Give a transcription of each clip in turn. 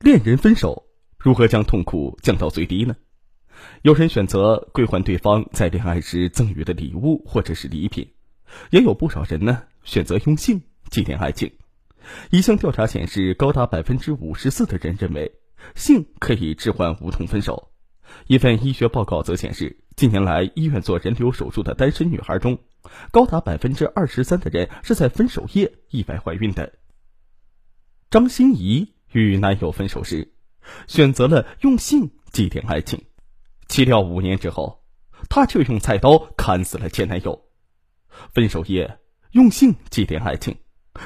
恋人分手，如何将痛苦降到最低呢？有人选择归还对方在恋爱时赠予的礼物或者是礼品，也有不少人呢选择用性祭奠爱情。一项调查显示，高达百分之五十四的人认为性可以置换无痛分手。一份医学报告则显示，近年来医院做人流手术的单身女孩中，高达百分之二十三的人是在分手夜意外怀孕的。张欣怡与男友分手时，选择了用性祭奠爱情，岂料五年之后，她却用菜刀砍死了前男友。分手夜用性祭奠爱情，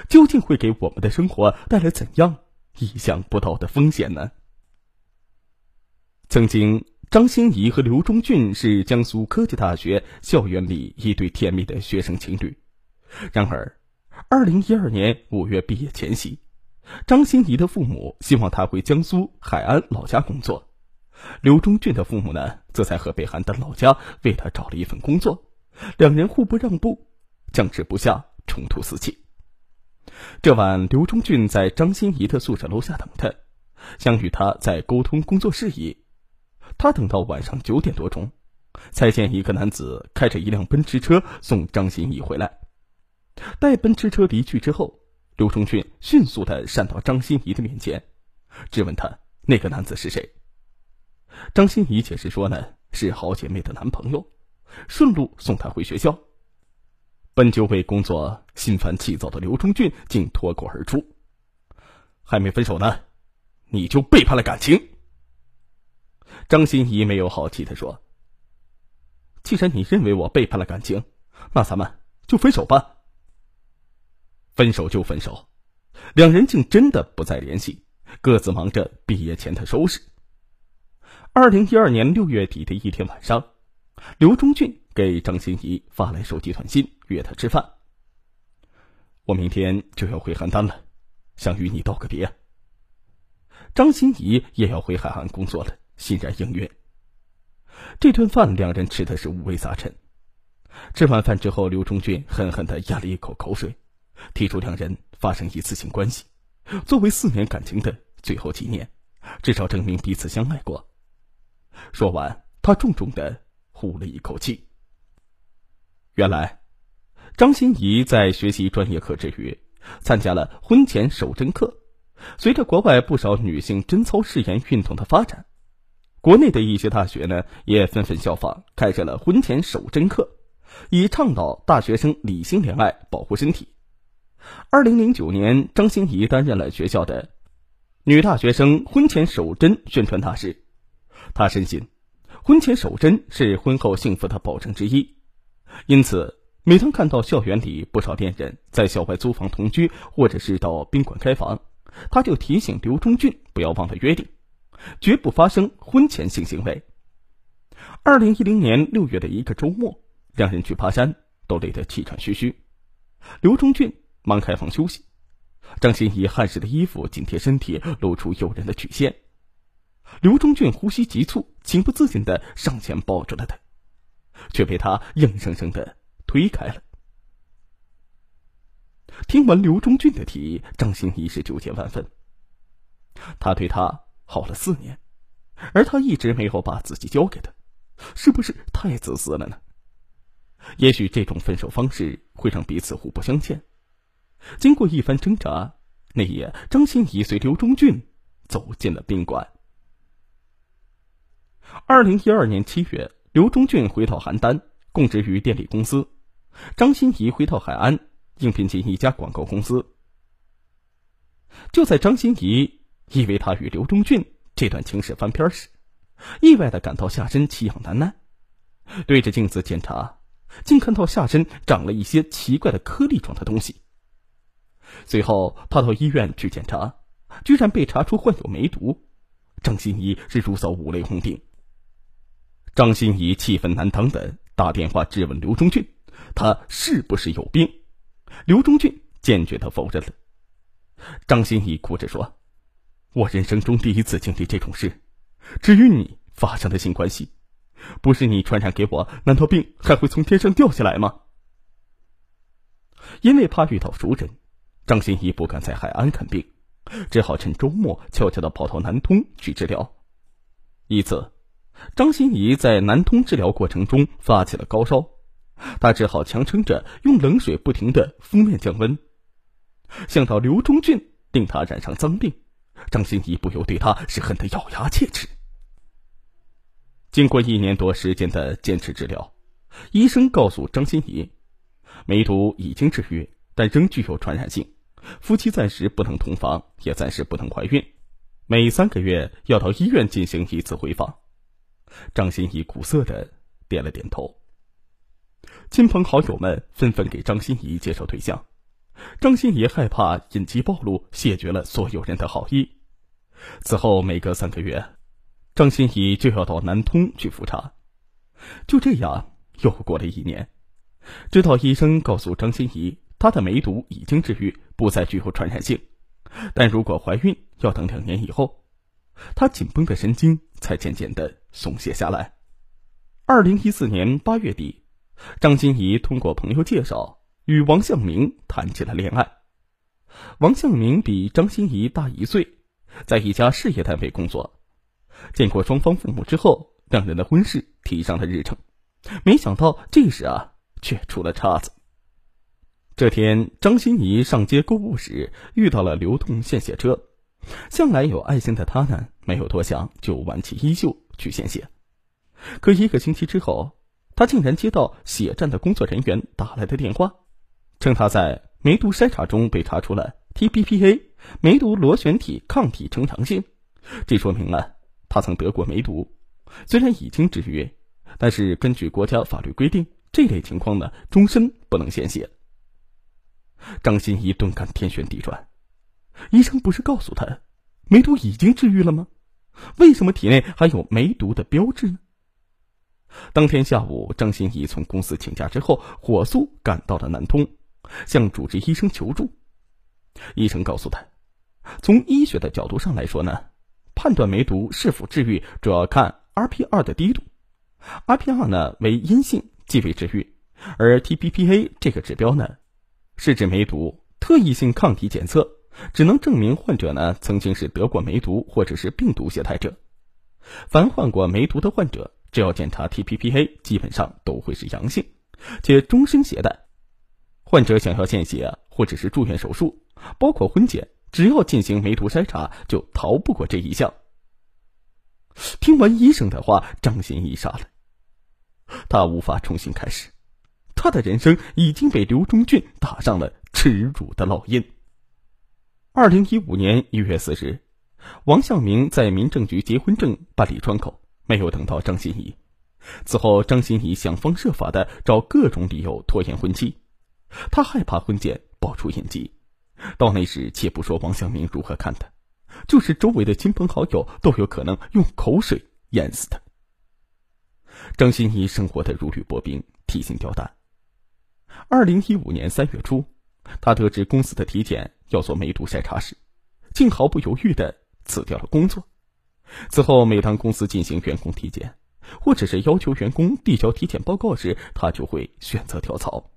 究竟会给我们的生活带来怎样意想不到的风险呢？曾经，张欣怡和刘忠俊是江苏科技大学校园里一对甜蜜的学生情侣。然而，二零一二年五月毕业前夕。张欣怡的父母希望她回江苏海安老家工作，刘忠俊的父母呢，则在河北邯郸老家为他找了一份工作，两人互不让步，僵持不下，冲突四起。这晚，刘忠俊在张欣怡的宿舍楼下等他，想与他在沟通工作事宜。他等到晚上九点多钟，才见一个男子开着一辆奔驰车送张欣怡回来。待奔驰车离去之后。刘忠俊迅速的闪到张欣怡的面前，质问她那个男子是谁。张欣怡解释说呢，是好姐妹的男朋友，顺路送她回学校。本就为工作心烦气躁的刘忠俊竟脱口而出：“还没分手呢，你就背叛了感情。”张欣怡没有好气的说：“既然你认为我背叛了感情，那咱们就分手吧。”分手就分手，两人竟真的不再联系，各自忙着毕业前的收拾。二零一二年六月底的一天晚上，刘忠俊给张欣怡发来手机短信，约她吃饭。我明天就要回邯郸了，想与你道个别。张欣怡也要回海岸工作了，欣然应允。这顿饭两人吃的是五味杂陈。吃完饭之后，刘忠俊狠狠的咽了一口口水。提出两人发生一次性关系，作为四年感情的最后纪念，至少证明彼此相爱过。说完，他重重的呼了一口气。原来，张欣怡在学习专业课之余，参加了婚前守贞课。随着国外不少女性贞操誓言运动的发展，国内的一些大学呢也纷纷效仿，开设了婚前守贞课，以倡导大学生理性恋爱，保护身体。二零零九年，张欣怡担任了学校的女大学生婚前守贞宣传大使。她深信，婚前守贞是婚后幸福的保证之一。因此，每当看到校园里不少恋人在校外租房同居，或者是到宾馆开房，她就提醒刘忠俊不要忘了约定，绝不发生婚前性行为。二零一零年六月的一个周末，两人去爬山，都累得气喘吁吁。刘忠俊。忙开房休息，张欣怡汗湿的衣服紧贴身体，露出诱人的曲线。刘忠俊呼吸急促，情不自禁的上前抱住了她，却被他硬生生的推开了。听完刘忠俊的提议，张欣怡是纠结万分。他对他好了四年，而他一直没有把自己交给他，是不是太自私了呢？也许这种分手方式会让彼此互不相欠。经过一番挣扎，那夜张欣怡随刘忠俊走进了宾馆。二零一二年七月，刘忠俊回到邯郸，供职于电力公司；张欣怡回到海安，应聘进一家广告公司。就在张欣怡以为他与刘忠俊这段情史翻篇时，意外的感到下身奇痒难耐，对着镜子检查，竟看到下身长了一些奇怪的颗粒状的东西。随后，他到医院去检查，居然被查出患有梅毒。张欣怡是如遭五雷轰顶。张欣怡气愤难当的打电话质问刘忠俊，他是不是有病？刘忠俊坚决的否认了。张欣怡哭着说：“我人生中第一次经历这种事，至于你发生的性关系，不是你传染给我，难道病还会从天上掉下来吗？”因为怕遇到熟人。张欣怡不敢在海安看病，只好趁周末悄悄的跑到南通去治疗。一次，张欣怡在南通治疗过程中发起了高烧，她只好强撑着用冷水不停的敷面降温。想到刘忠俊令他染上脏病，张欣怡不由对他是恨得咬牙切齿。经过一年多时间的坚持治疗，医生告诉张欣怡，梅毒已经治愈，但仍具有传染性。夫妻暂时不能同房，也暂时不能怀孕，每三个月要到医院进行一次回访。张欣怡苦涩的点了点头。亲朋好友们纷纷给张欣怡介绍对象，张欣怡害怕隐疾暴露，谢绝了所有人的好意。此后每隔三个月，张欣怡就要到南通去复查。就这样又过了一年，直到医生告诉张欣怡。她的梅毒已经治愈，不再具有传染性，但如果怀孕要等两年以后，她紧绷的神经才渐渐的松懈下来。二零一四年八月底，张欣怡通过朋友介绍与王向明谈起了恋爱。王向明比张欣怡大一岁，在一家事业单位工作。见过双方父母之后，两人的婚事提上了日程。没想到这时啊，却出了岔子。这天，张欣怡上街购物时遇到了流动献血车。向来有爱心的她呢，没有多想就挽起衣袖去献血。可一个星期之后，她竟然接到血站的工作人员打来的电话，称她在梅毒筛查中被查出了 TBPA 梅毒螺旋体抗体成长性。这说明了她曾得过梅毒，虽然已经治愈，但是根据国家法律规定，这类情况呢，终身不能献血。张欣怡顿感天旋地转，医生不是告诉他，梅毒已经治愈了吗？为什么体内还有梅毒的标志呢？当天下午，张欣怡从公司请假之后，火速赶到了南通，向主治医生求助。医生告诉他，从医学的角度上来说呢，判断梅毒是否治愈，主要看 RP2 的低度。RP2 呢为阴性，即为治愈，而 TPPA 这个指标呢。是指梅毒特异性抗体检测，只能证明患者呢曾经是得过梅毒或者是病毒携带者。凡患过梅毒的患者，只要检查 TPPA，基本上都会是阳性，且终身携带。患者想要献血或者是住院手术，包括婚检，只要进行梅毒筛查，就逃不过这一项。听完医生的话，张欣怡傻了，他无法重新开始。他的人生已经被刘忠俊打上了耻辱的烙印。二零一五年一月四日，王向明在民政局结婚证办理窗口，没有等到张欣怡。此后，张欣怡想方设法的找各种理由拖延婚期。他害怕婚检爆出隐疾，到那时，且不说王向明如何看他，就是周围的亲朋好友都有可能用口水淹死他。张欣怡生活的如履薄冰，提心吊胆。二零一五年三月初，他得知公司的体检要做梅毒筛查时，竟毫不犹豫的辞掉了工作。此后，每当公司进行员工体检，或者是要求员工递交体检报告时，他就会选择跳槽。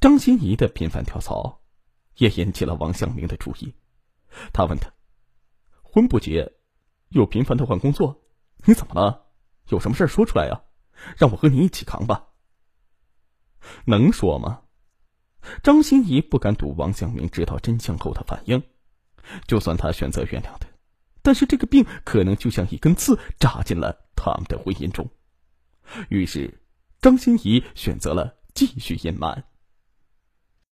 张欣怡的频繁跳槽，也引起了王向明的注意。他问他：“婚不结，又频繁的换工作，你怎么了？有什么事说出来呀？让我和你一起扛吧。”能说吗？张欣怡不敢赌王向明知道真相后的反应。就算他选择原谅他，但是这个病可能就像一根刺扎进了他们的婚姻中。于是，张欣怡选择了继续隐瞒。